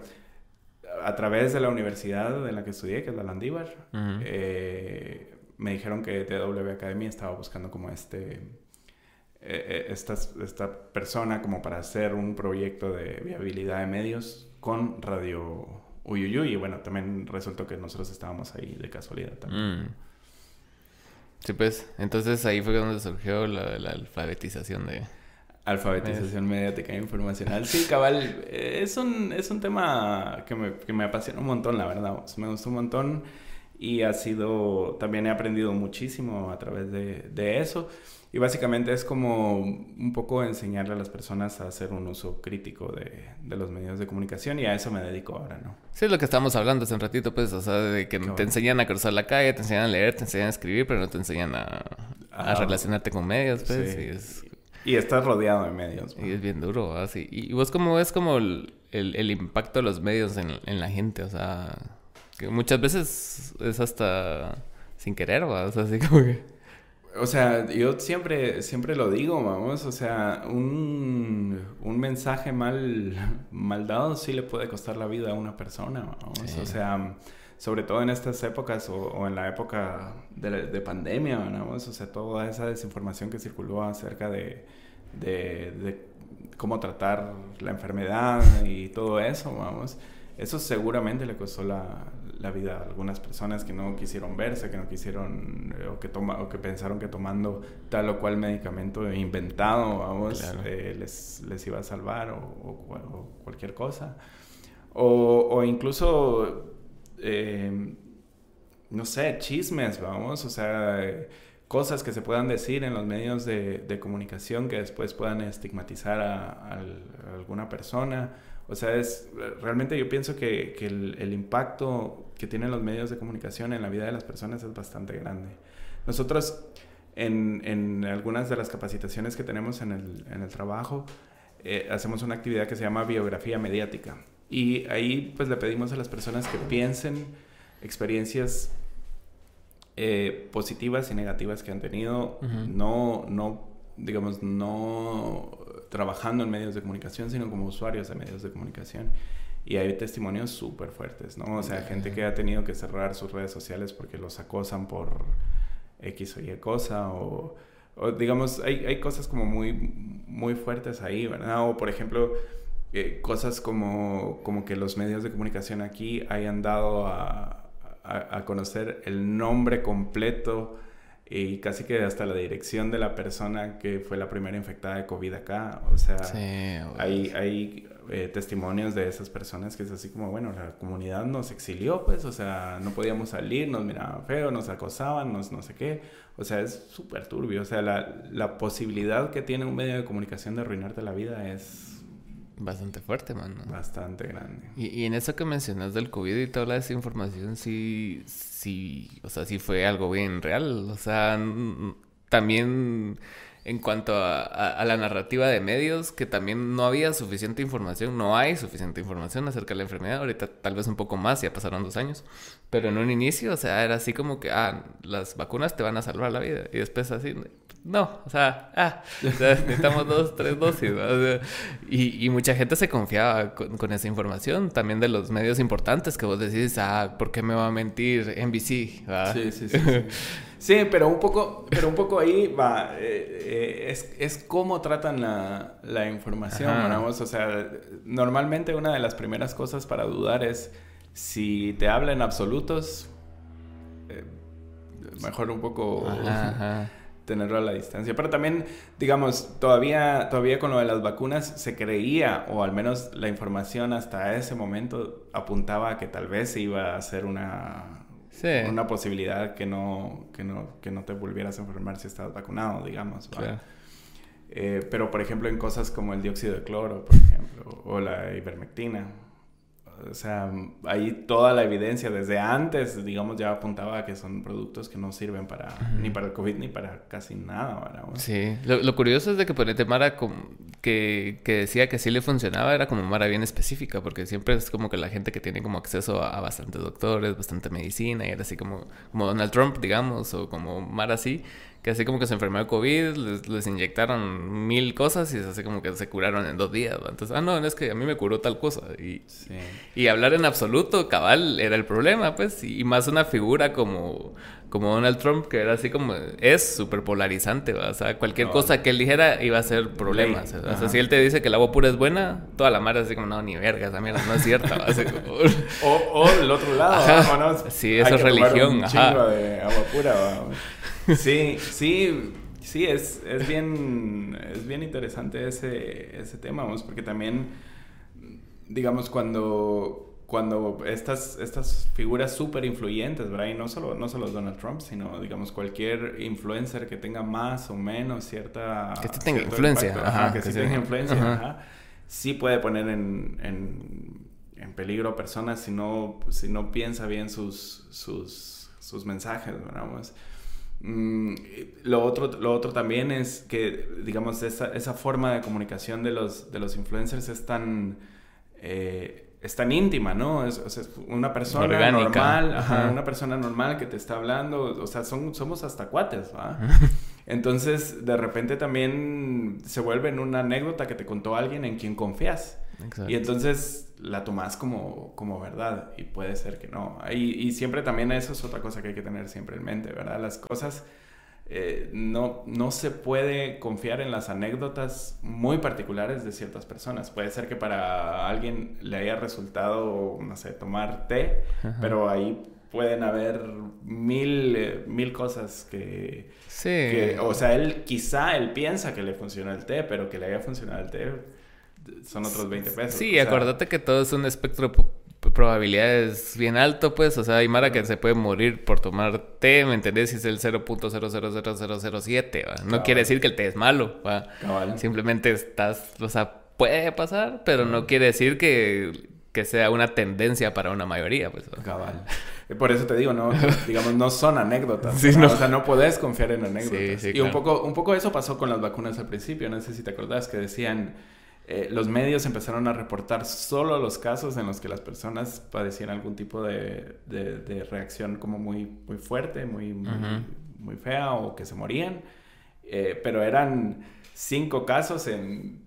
a través de la universidad en la que estudié, que es la Landívar, eh, me dijeron que DW Academy estaba buscando como este, esta, esta persona como para hacer un proyecto de viabilidad de medios con radio Uyuyuy. Y bueno, también resultó que nosotros estábamos ahí de casualidad también. Mm. Sí, pues, entonces ahí fue donde surgió la, alfabetización de... Alfabetización mediática e informacional. Sí, cabal, es un, es un tema que me, que me apasiona un montón, la verdad. Me gustó un montón y ha sido, también he aprendido muchísimo a través de, de eso. Y básicamente es como un poco enseñarle a las personas a hacer un uso crítico de, de, los medios de comunicación y a eso me dedico ahora, ¿no? Sí, es lo que estamos hablando hace un ratito, pues, o sea, de que te enseñan a cruzar la calle, te enseñan a leer, te enseñan a escribir, pero no te enseñan a, a ah, relacionarte con medios, pues, y, es... y estás rodeado de medios. Y es bien duro, así. Y, vos cómo ves como el, el, el, impacto de los medios en, en la gente, o sea, que muchas veces es hasta sin querer, ¿va? o sea, así como que... O sea, yo siempre, siempre lo digo, vamos, o sea, un, un mensaje mal, mal dado sí le puede costar la vida a una persona, vamos, o sea, sobre todo en estas épocas o, en la época de, de, pandemia, vamos, o sea, toda esa desinformación que circuló acerca de, de, de cómo tratar la enfermedad y todo eso, vamos, eso seguramente le costó la, la vida a algunas personas que no quisieron verse, que no quisieron eh, o, que toma, o que pensaron que tomando tal o cual medicamento inventado, vamos, eh, les, les, iba a salvar o, cualquier cosa. O, incluso, eh, no sé, chismes, vamos, o sea, cosas que se puedan decir en los medios de, comunicación que después puedan estigmatizar a alguna persona o sea, es, realmente yo pienso que, que el, el, impacto que tienen los medios de comunicación en la vida de las personas es bastante grande. Nosotros, en, en algunas de las capacitaciones que tenemos en el, en el trabajo, eh, hacemos una actividad que se llama biografía mediática. Y ahí pues le pedimos a las personas que piensen experiencias eh, positivas y negativas que han tenido, no, no, digamos, no trabajando en medios de comunicación, sino como usuarios de medios de comunicación. Y hay testimonios súper fuertes, ¿no? O sea, gente que ha tenido que cerrar sus redes sociales porque los acosan por X o Y cosa, o, digamos, hay, hay, cosas como muy, muy fuertes ahí, ¿verdad? O por ejemplo, eh, cosas como, como que los medios de comunicación aquí hayan dado a, a, a conocer el nombre completo y casi que hasta la dirección de la persona que fue la primera infectada de COVID acá. O sea, hay, hay eh, testimonios de esas personas que es así como, bueno, la comunidad nos exilió, pues, o sea, no podíamos salir, nos miraban feo, nos acosaban, nos no sé qué. O sea, es súper turbio. O sea, la, la posibilidad que tiene un medio de comunicación de arruinarte la vida es Bastante fuerte, mano. Bastante grande. Y, y, en eso que mencionas del COVID y toda esa información, sí, sí, o sea, sí fue algo bien real. O sea, también en cuanto a, la narrativa de medios, que también no había suficiente información, no hay suficiente información acerca de la enfermedad. Ahorita tal vez un poco más, ya pasaron dos años. Pero en un inicio, o sea, era así como que, ah, las vacunas te van a salvar la vida. Y después así, no, o sea, ah, necesitamos dos, tres dosis. y, y, mucha gente se confiaba con, esa información, también de los medios importantes que vos decís, ah, ¿por qué me va a mentir NBC? Sí, sí, sí, sí. sí, pero un poco, pero un poco ahí va, eh, eh, es, es cómo tratan la, la información, vamos, o sea, normalmente una de las primeras cosas para dudar es si te hablan absolutos, eh, mejor un poco... Ajá, tenerlo a la distancia. Pero también, digamos, todavía, todavía con lo de las vacunas se creía, o al menos la información hasta ese momento apuntaba a que tal vez iba a hacer una, una posibilidad que no, que, no, que no te volvieras a enfermar si estabas vacunado, digamos. Eh, pero, por ejemplo, en cosas como el dióxido de cloro, por ejemplo, o la ivermectina, o sea, ahí toda la evidencia desde antes, digamos, ya apuntaba a que son productos que no sirven para ni para el COVID ni para casi nada. ¿verdad? Sí, lo, curioso es de que ponete Mara que, que decía que sí le funcionaba, era como Mara bien específica, porque siempre es como que la gente que tiene como acceso a, bastantes doctores, bastante medicina, y era así como, como Donald Trump, digamos, o como Mara así que así como que se enfermó de COVID, les, inyectaron mil cosas y así como que se curaron en dos días. Entonces, ah, no, es que a mí me curó tal cosa. Y, y hablar en absoluto, cabal, era el problema, pues. Y más una figura como, como Donald Trump, que era así como, es súper polarizante, O sea, cualquier cosa que él dijera iba a ser problemas. O sea, si él te dice que el agua pura es buena, toda la mar es así como, no, ni verga, esa mierda no es cierta. o, o el otro lado, ¿no? Sí, eso es religión. Un chingo de agua pura, Sí, sí, sí, es, es, bien, es bien interesante ese, ese tema, porque también, digamos, cuando, cuando estas, estas figuras súper influyentes, ¿verdad? Y no solo, no solo Donald Trump, sino, digamos, cualquier influencer que tenga más o menos cierta... Que tenga influencia. ajá, que, sí tenga influencia, sí puede poner en, en, en, peligro a personas si no, si no piensa bien sus, sus, sus mensajes, ¿verdad? Mm, lo, otro, lo otro también es que, digamos, esa, esa forma de comunicación de los, de los influencers es tan, eh, es tan íntima, ¿no? Es, una persona normal, una persona normal que te está hablando, o sea, son, somos hasta cuates, ¿va? Entonces, de repente también se vuelve en una anécdota que te contó alguien en quien confías. Y entonces la tomas como, como verdad y puede ser que no. Y, y, siempre también eso es otra cosa que hay que tener siempre en mente, ¿verdad? Las cosas, eh, no, no se puede confiar en las anécdotas muy particulares de ciertas personas. Puede ser que para alguien le haya resultado, no sé, tomar té, pero ahí pueden haber mil, eh, mil cosas que, Sí. O sea, él quizá él piensa que le funciona el té, pero que le haya funcionado el té son otros 20 pesos. Sí, acuérdate que todo es un espectro de probabilidades bien alto, pues. O sea, hay Mara que se puede morir por tomar té, ¿me entendés? Si es el 0.000007, ¿va? No quiere decir que el té es malo, ¿va? Simplemente estás, o sea, puede pasar, pero no quiere decir que, que sea una tendencia para una mayoría, pues. Cabal. Por eso te digo, no, digamos, no son anécdotas. O sea, no puedes confiar en anécdotas. y un poco, un poco eso pasó con las vacunas al principio. No sé si te acordás que decían, eh, los medios empezaron a reportar solo los casos en los que las personas padecían algún tipo de, de, reacción como muy, muy fuerte, muy, muy, fea o que se morían. Eh, pero eran cinco casos en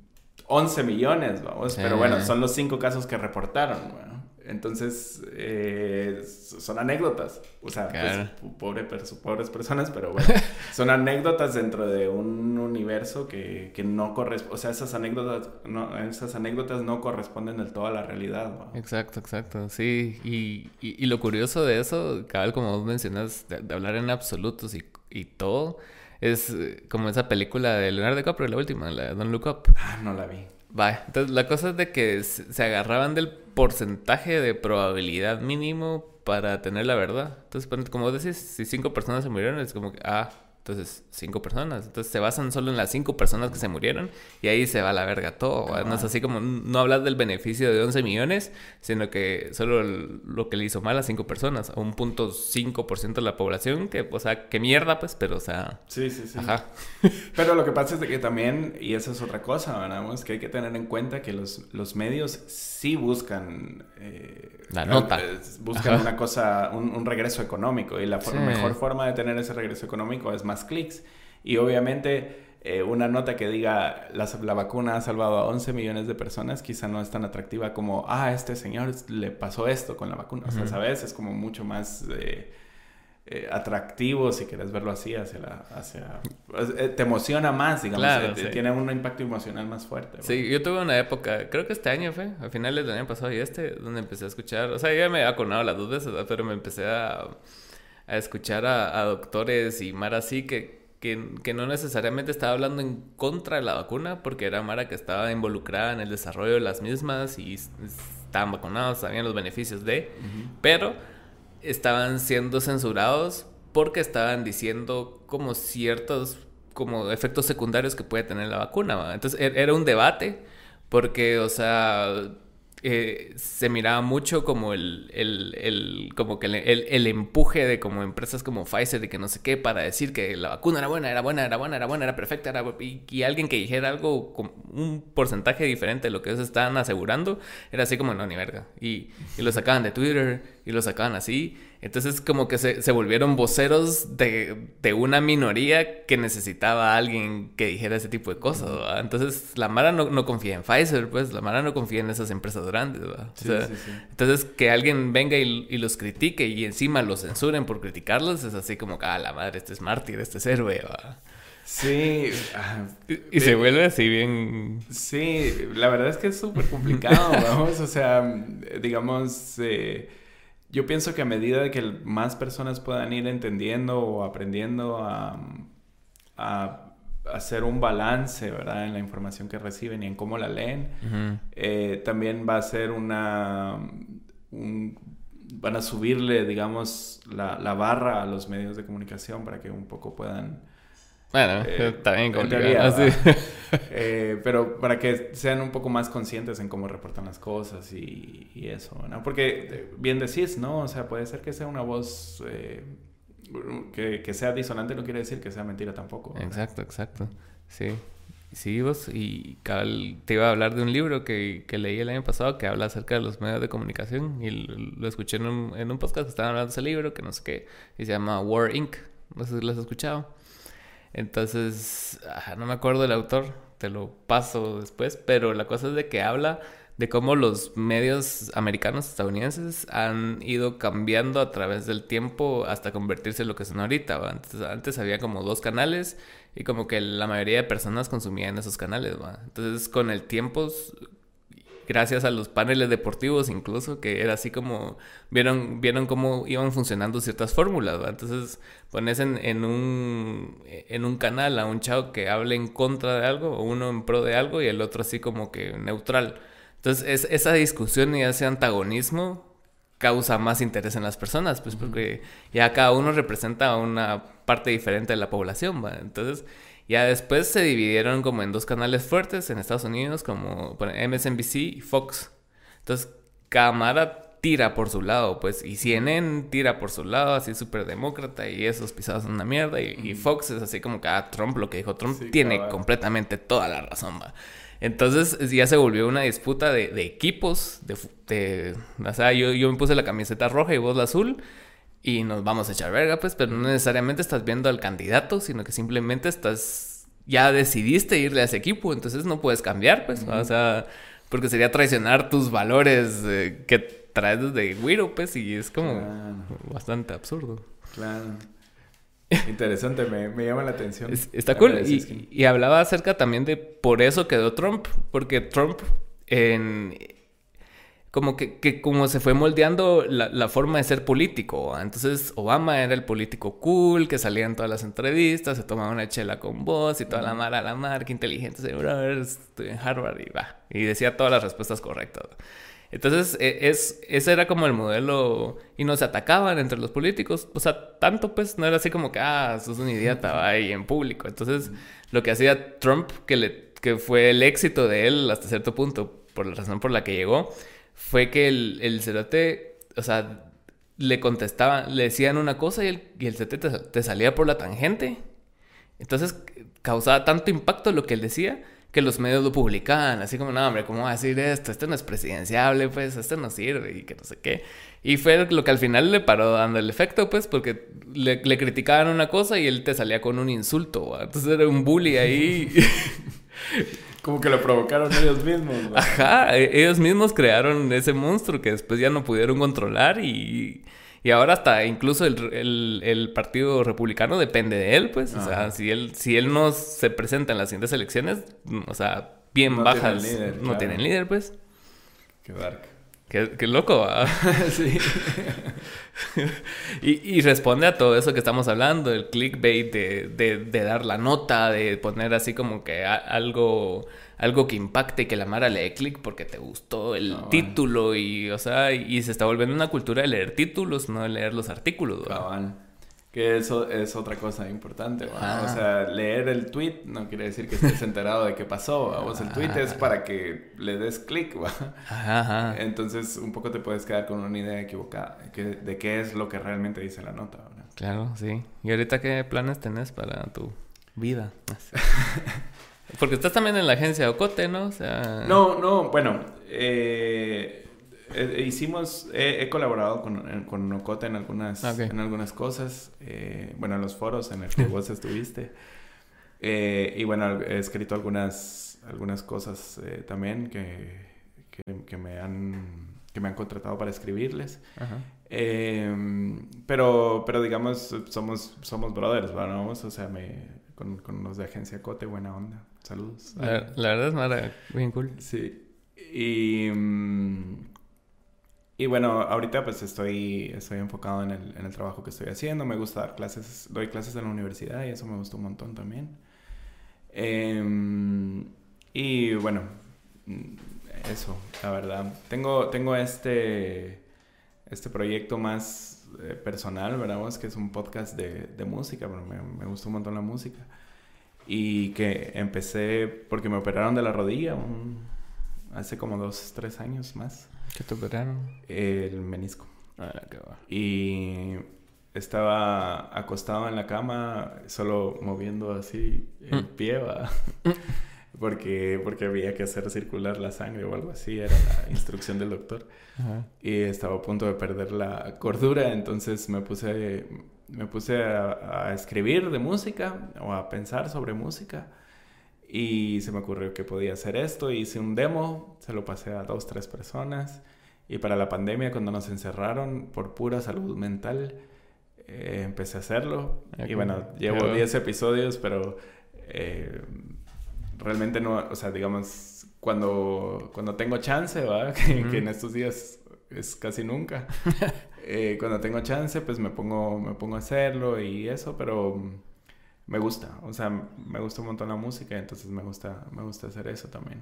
11 millones, vamos. Pero bueno, son los cinco casos que reportaron. Bueno. Entonces, eh, son anécdotas. O sea, pues, pobre pobres personas, pero bueno, son anécdotas dentro de un universo que, que no corresponde. O sea, esas anécdotas, no, esas anécdotas no corresponden del todo a la realidad. Exacto, exacto. Sí, y, y, lo curioso de eso, cabal, como vos mencionas, de, hablar en absolutos y, y todo, es eh, como esa película de Leonardo DiCaprio, la última, la de Don't Look Up. Ah, no la vi. Vale, entonces la cosa es de que se agarraban del porcentaje de probabilidad mínimo para tener la verdad. Entonces, como decís, si cinco personas se murieron, es como que, ah, entonces, cinco personas. Entonces se basan solo en las cinco personas que se murieron y ahí se va la verga todo. No es así como, no hablas del beneficio de 11 millones, sino que solo lo que le hizo mal a cinco personas, a un punto 5% de la población, que, o sea, qué mierda, pues, pero, o sea. Sí, sí, sí. Ajá. pero lo que pasa es que también, y esa es otra cosa, ¿verdad? que hay que tener en cuenta que los, los medios sí buscan. Eh, la nota. Eh, buscan una cosa, un, regreso económico y la mejor forma de tener ese regreso económico es más clics. Y obviamente eh, una nota que diga la, la, vacuna ha salvado a 11 millones de personas quizá no es tan atractiva como, ah, este señor le pasó esto con la vacuna. O sea, ¿sabes? Es como mucho más... Eh, eh, atractivo, si quieres verlo así, hacia la... Hacia, te emociona más, digamos, tiene un impacto emocional más fuerte. Sí, yo tuve una época, creo que este año fue, a finales del año pasado y este, donde empecé a escuchar, o sea, ya me había acordado las dos veces, pero me empecé a a escuchar a, doctores y Mara así que, que, no necesariamente estaba hablando en contra de la vacuna, porque era Mara que estaba involucrada en el desarrollo de las mismas y estaban vacunados, sabían los beneficios de, pero estaban siendo censurados porque estaban diciendo como ciertos como efectos secundarios que puede tener la vacuna. Entonces e, era un debate porque, o sea, eh, se miraba mucho como el, el, el como que el, el, empuje de como empresas como Pfizer y que no sé qué para decir que la vacuna era buena, era buena, era buena, era buena, era perfecta, era, y, alguien que dijera algo con un porcentaje diferente de lo que ellos estaban asegurando, era así como no, ni verga. Y, y lo sacaban de Twitter y lo sacaban así. Entonces como que se, se volvieron voceros de, de, una minoría que necesitaba a alguien que dijera ese tipo de cosas. Entonces la Mara no, no, confía en Pfizer, pues la Mara no confía en esas empresas grandes. Entonces que alguien venga y, y, los critique y encima los censuren por criticarlos es así como, ah, la madre, este es mártir, este es héroe. Sí. y, se vuelve así bien... Sí, la verdad es que es súper complicado, vamos. O sea, digamos... Eh, yo pienso que a medida de que más personas puedan ir entendiendo o aprendiendo a, hacer un balance, ¿verdad? En la información que reciben y en cómo la leen, eh, también va a ser una... van a subirle, digamos, la, la, barra a los medios de comunicación para que un poco puedan bueno, eh, también con eh, pero para que sean un poco más conscientes en cómo reportan las cosas y, eso, ¿no? Porque eh, bien decís, ¿no? O sea, puede ser que sea una voz que, que, sea disonante, no quiere decir que sea mentira tampoco. Exacto, exacto. Sí. Sí, vos, y te iba a hablar de un libro que, que, leí el año pasado que habla acerca de los medios de comunicación y lo, escuché en un, en un podcast que estaban hablando de ese libro, que no sé qué, y se llama War Inc. No sé si lo has escuchado. Entonces, no me acuerdo del autor, te lo paso después, pero la cosa es de que habla de cómo los medios americanos estadounidenses han ido cambiando a través del tiempo hasta convertirse en lo que son ahorita. ¿va? Antes, antes había como dos canales y como que la mayoría de personas consumían esos canales. ¿va? Entonces con el tiempo gracias a los paneles deportivos incluso, que era así como vieron, vieron cómo iban funcionando ciertas fórmulas. Entonces pones en, en, un, en un canal a un chavo que hable en contra de algo, o uno en pro de algo y el otro así como que neutral. Entonces es, esa discusión y ese antagonismo causa más interés en las personas, pues porque ya cada uno representa una parte diferente de la población, ¿va? Entonces ya después se dividieron como en dos canales fuertes en Estados Unidos, como MSNBC y Fox. Entonces, Cámara tira por su lado, pues, y CNN tira por su lado, así súper demócrata, y esos pisados son una mierda, y, Fox es así como que ah, Trump, lo que dijo Trump, tiene completamente toda la razón, va. Entonces ya se volvió una disputa de, equipos, de, o sea, yo, yo me puse la camiseta roja y vos la azul, y nos vamos a echar verga, pues, pero no necesariamente estás viendo al candidato, sino que simplemente estás, ya decidiste irle a ese equipo, entonces no puedes cambiar, pues, o sea, porque sería traicionar tus valores eh, que traes desde Wiro, pues, y es como bastante absurdo. Claro. Interesante, me, me, llama la atención. está cool. Y, y, hablaba acerca también de por eso quedó Trump, porque Trump en, como que, que, como se fue moldeando la, la, forma de ser político. Entonces Obama era el político cool, que salía en todas las entrevistas, se tomaba una chela con voz y toda la mara, la marca, inteligente, seguro, estoy en Harvard y va. Y decía todas las respuestas correctas. Entonces, e, es, ese era como el modelo y no se atacaban entre los políticos. O sea, tanto pues no era así como que, ah, sos un idiota, va ahí en público. Entonces, lo que hacía Trump, que, le, que fue el éxito de él hasta cierto punto, por la razón por la que llegó, fue que el, el cerote, o sea, le contestaban, le decían una cosa y el, y el cerote te, salía por la tangente. Entonces causaba tanto impacto lo que él decía que los medios lo publicaban, así como, no, hombre, ¿cómo va a decir esto? Esto no es presidenciable, pues, esto no sirve y que no sé qué. Y fue lo que al final le paró dando el efecto, pues, porque le, le criticaban una cosa y él te salía con un insulto, entonces era un bully ahí. Como que lo provocaron ellos mismos. Ajá, e-, ellos mismos crearon ese monstruo que después ya no pudieron controlar y, y ahora hasta incluso el, el, Partido Republicano depende de él, pues. O sea, si él, si él no se presenta en las siguientes elecciones, o sea, bien bajas, no tienen líder, pues. Qué dark. Qué, loco, sí. y, y, responde a todo eso que estamos hablando, el clickbait de, de, de dar la nota, de poner así como que algo, algo que impacte y que la Mara le dé click porque te gustó el título y, o sea, y, se está volviendo una cultura de leer títulos, no de leer los artículos. Que eso es otra cosa importante, O sea, leer el tweet no quiere decir que estés enterado de qué pasó, O sea, el tweet es para que le des clic, Entonces, un poco te puedes quedar con una idea equivocada de qué es lo que realmente dice la nota, Claro, sí. ¿Y ahorita qué planes tenés para tu vida? Porque estás también en la agencia Ocote, ¿no? O sea... No, no, bueno, eh eh, hicimos, he colaborado con, con Ocote en algunas, ah, en algunas cosas, eh, bueno, en los foros en los que vos estuviste. Eh, y bueno, he escrito algunas, algunas cosas también que, que, me han, que me han contratado para escribirles. Em, pero, pero digamos, somos, somos brothers, ¿vamos? O sea, me, con, con los de Agencia Cote, buena onda. Saludos. La, verdad es nada, bien cool. Sí. Y, mm, y bueno, ahorita pues estoy, estoy enfocado en el, en el trabajo que estoy haciendo. Me gusta dar clases, doy clases en la universidad y eso me gusta un montón también. Em, y bueno, eso, la verdad. Tengo, tengo este, este proyecto más eh, personal, ¿verdad? que es un podcast de, de música, pero me, me, gusta un montón la música. Y que empecé porque me operaron de la rodilla hace como dos, tres años más. ¿Qué te operaron? El menisco. Ah, qué va. Y estaba acostado en la cama, solo moviendo así el mm. pie, ¿va? porque, porque había que hacer circular la sangre o algo así, era la instrucción del doctor. Y estaba a punto de perder la cordura, entonces me puse, me puse a, a escribir de música o a pensar sobre música. Y se me ocurrió que podía hacer esto. Hice un demo, se lo pasé a dos, tres personas. Y para la pandemia, cuando nos encerraron por pura salud mental, eh, empecé a hacerlo. y bueno, llevo 10 episodios, pero eh, realmente no, o sea, digamos, cuando, cuando tengo chance, ¿va? Que, en estos días es casi nunca. Eh, cuando tengo chance, pues me pongo, me pongo a hacerlo y eso, pero me gusta, o sea, me gusta un montón la música, entonces me gusta, me gusta hacer eso también.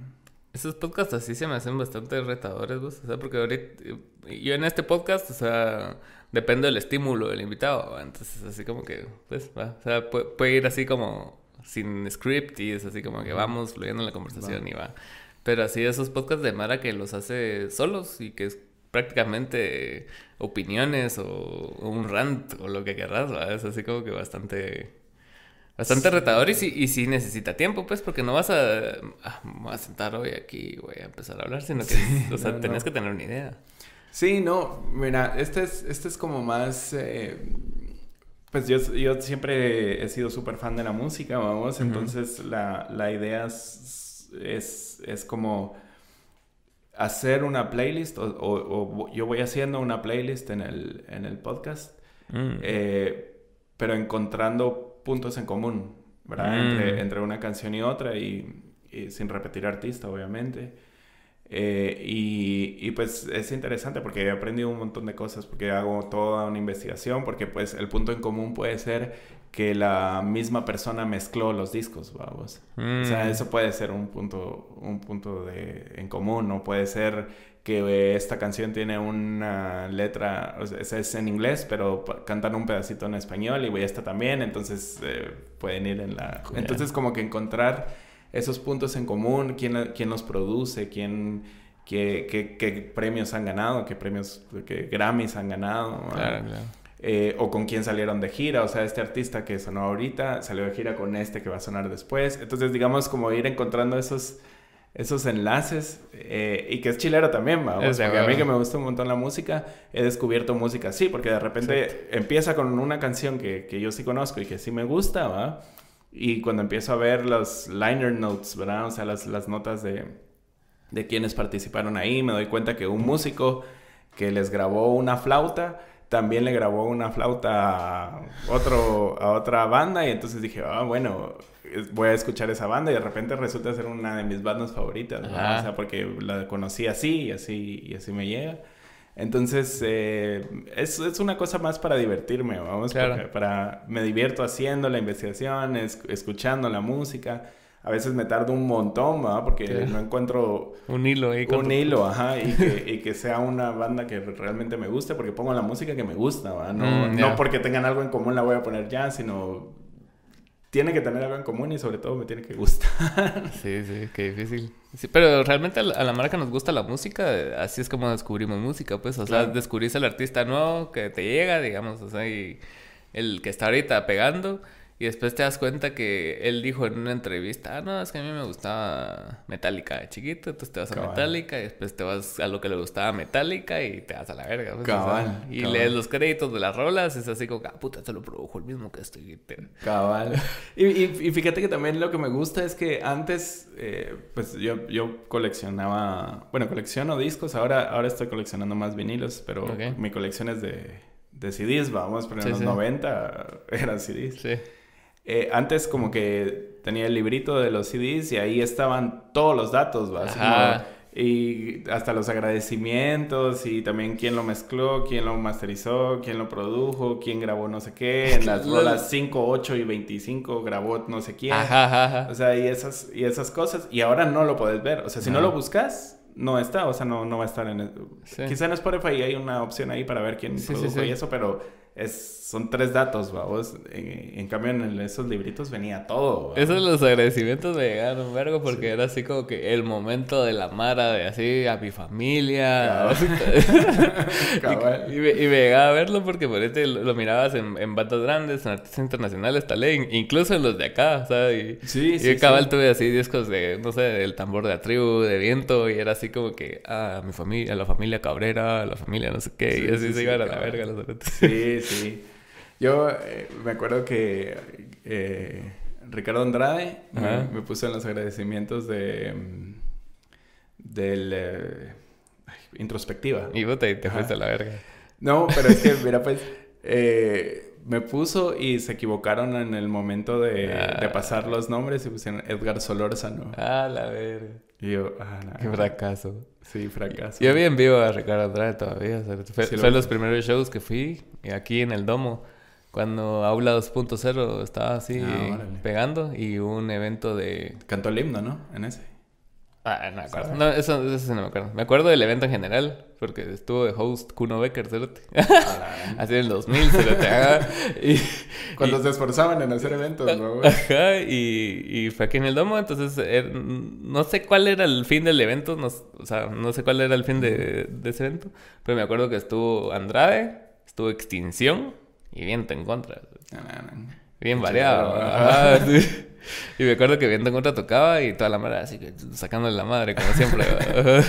Esos podcasts así se me hacen bastante retadores, ¿vos? O sea, porque ahorita, yo en este podcast, o sea, depende del estímulo del invitado, entonces así como que, pues, va, o sea, puede, ir así como sin script y es así como que vamos fluyendo en la conversación y va. Pero así esos podcasts de Mara que los hace solos y que es prácticamente opiniones o, un rant o lo que querrás, ¿va? es así como que bastante bastante retador y sí, y sí necesita tiempo, pues, porque no vas a, ah, a sentar hoy aquí y voy a empezar a hablar, sino que, o sea, tenés que tener una idea. Sí, no, mira, este es, este es como más, eh, pues yo, yo siempre he sido súper fan de la música, vamos, entonces la, la idea es, es, como hacer una playlist o, o, yo voy haciendo una playlist en el, en el podcast, mm. eh, pero encontrando puntos en común, ¿verdad? Entre, mm. entre, una canción y otra y, y sin repetir artista, obviamente. Eh, y, y, pues es interesante porque he aprendido un montón de cosas, porque hago toda una investigación, porque pues el punto en común puede ser que la misma persona mezcló los discos, vamos. O sea, mm. eso puede ser un punto, un punto de, en común, ¿no? Puede ser que esta canción tiene una letra, o sea, es en inglés, pero cantan un pedacito en español y esta también, entonces eh, pueden ir en la... Entonces como que encontrar esos puntos en común, quién, quién los produce, quién, qué, qué, qué, premios han ganado, qué premios, qué Grammys han ganado. Claro, claro. Eh, o con quién salieron de gira, o sea, este artista que sonó ahorita salió de gira con este que va a sonar después. Entonces, digamos, como ir encontrando esos, esos enlaces eh, y que es chilero también, ¿va? porque a mí que me gusta un montón la música, he descubierto música así, porque de repente empieza con una canción que, que, yo sí conozco y que sí me gusta, ¿va? Y cuando empiezo a ver los liner notes, ¿verdad? O sea, las, las notas de, de quienes participaron ahí, me doy cuenta que un músico que les grabó una flauta, también le grabó una flauta a, otro, a otra banda y entonces dije, ah, bueno, voy a escuchar esa banda y de repente resulta ser una de mis bandas favoritas, ¿verdad? O sea, porque la conocí así y así, y así me llega. Entonces, eh, es, es, una cosa más para divertirme, vamos, para, me divierto haciendo la investigación, escuchando la música. A veces me tardo un montón, ¿verdad? Porque no encuentro... Un hilo ahí. Un hilo, ajá, y que, y que, sea una banda que realmente me guste, porque pongo la música que me gusta, ¿verdad? No, mm, no porque tengan algo en común la voy a poner ya, sino tiene que tener algo en común y sobre todo me tiene que gustar. Sí, sí, qué difícil. Sí, pero realmente a la, marca nos gusta la música, así es como descubrimos música, pues, o sea, descubrís el artista nuevo que te llega, digamos, o sea, y el que está ahorita pegando y después te das cuenta que él dijo en una entrevista, ah, no, es que a mí me gustaba Metallica de chiquito, entonces te vas a Metallica y después te vas a lo que le gustaba Metallica y te vas a la verga. Pues, cabal, y lees los créditos de las rolas, es así como, ah, puta, se lo produjo el mismo que estoy. Cabal. y, y, fíjate que también lo que me gusta es que antes, eh, pues yo, yo coleccionaba, bueno, colecciono discos, ahora, ahora estoy coleccionando más vinilos, pero mi colección es de, de CDs, vamos, pero en los 90 eran CDs. Sí. Eh, antes como que tenía el librito de los CDs y ahí estaban todos los datos, ¿va? y hasta los agradecimientos y también quién lo mezcló, quién lo masterizó, quién lo produjo, quién grabó no sé qué, en las rolas 5, 8 y 25 grabó no sé quién. Ajá, O sea, y esas, y esas cosas. Y ahora no lo puedes ver. O sea, si no lo buscas, no está. O sea, no, no va a estar en... El... Quizá en Spotify hay una opción ahí para ver quién produjo y eso, pero es, son tres datos, vamos. En, en, cambio, en esos libritos venía todo. Esos los agradecimientos me llegaron, vergo, porque era así como que el momento de la Mara, de así, a mi familia. y, y, me, y, me, llegaba a verlo porque por este lo, mirabas en, en bandas grandes, en artistas internacionales, tal, incluso en los de acá, ¿sabes? Y, sí, sí. Y cabal tuve así discos de, no sé, del tambor de la tribu, de viento, y era así como que, ah, mi familia, la familia Cabrera, la familia no sé qué, y así se iban a la verga los Sí, sí. Yo eh, me acuerdo que eh, Ricardo Andrade me, puso en los agradecimientos de... mm, del... eh, introspectiva. Y y te fuiste a la verga. No, pero es que, mira, pues, eh, me puso y se equivocaron en el momento de, Ah. de pasar los nombres y pusieron Edgar Solórzano. Ah, la verga. Y yo, ah. Qué fracaso. Sí, fracaso. Yo vi en vivo a Ricardo Andrade todavía. fue Sí, lo fue los primeros shows que fui aquí en el Domo. Cuando Aula 2.0 estaba así Ah, pegando y hubo un evento de... Cantó el himno, ¿no? En ese. Ah, no me acuerdo. No, eso, eso sí no me acuerdo. Me acuerdo del evento en general porque estuvo de host Kuno Becker, cerote. Así en el 2000, cerote. ajá. Y, Cuando y- se esforzaban en hacer eventos, ¿no? güey? Ajá, y, y fue aquí en el domo, entonces er- no sé cuál era el fin del evento, no, o sea, no sé cuál era el fin de, de ese evento, pero me acuerdo que estuvo Andrade, estuvo Extinción y Viento en Contra, no. bien variado. ajá, sí. Y me acuerdo que Viento en Contra tocaba y toda la madre así que sacándole la madre, como siempre.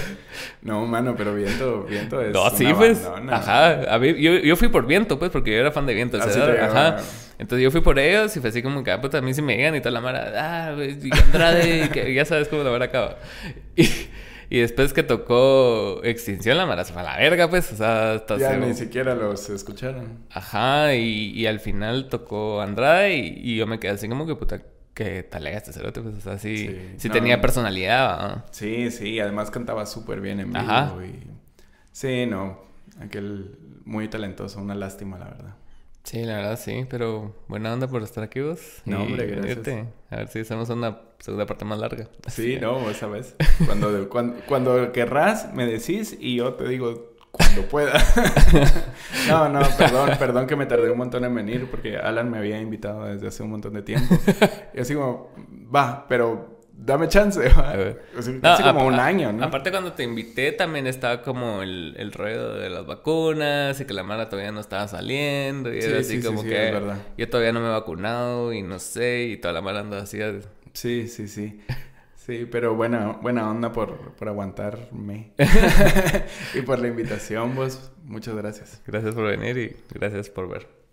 No, mano, pero Viento, Viento es. No, sí, una pues. bandona. Ajá. A yo, yo fui por viento, pues, porque yo era fan de viento. a esa Así edad, te ajá. llegaba. Entonces yo fui por ellos y fue así como que, ah, a mí sí me llegan y toda la mara, ah, y Andrade, y que ya sabes cómo la mara acaba. Y, y después que tocó Extinción, la mara se fue a la verga, pues, o sea, hasta Ya ni siquiera los escucharon. Ajá, y, y al final tocó Andrade y, y yo me quedé así como que, puta, que talega este cerote, pues, o sea, sí, sí, Sí, no. tenía personalidad, ¿no? Sí, sí, además cantaba súper bien en vivo. Ajá. Y... Sí, no. Aquel muy talentoso, una lástima, la verdad. Sí, la verdad sí, pero buena onda por estar aquí vos. No, hombre, gracias. A ver si hacemos una segunda parte más larga. Sí, no, vos sabes. Cuando, cuando, cuando querrás, me decís y yo te digo cuando pueda. no, no, perdón, perdón que me tardé un montón en venir porque Alan me había invitado desde hace un montón de tiempo. Y así como, va, pero dame chance. Así, No, casi como un año, ¿no? Aparte cuando te invité también estaba como el, el rollo de las vacunas y que la mara todavía no estaba saliendo y Sí, era así sí, como sí, que yo todavía no me he vacunado y no sé y toda la anda así. Sí, sí, sí. Sí, pero buena, buena onda por, por aguantarme. y por la invitación, vos. Muchas gracias. Gracias por venir y gracias por ver.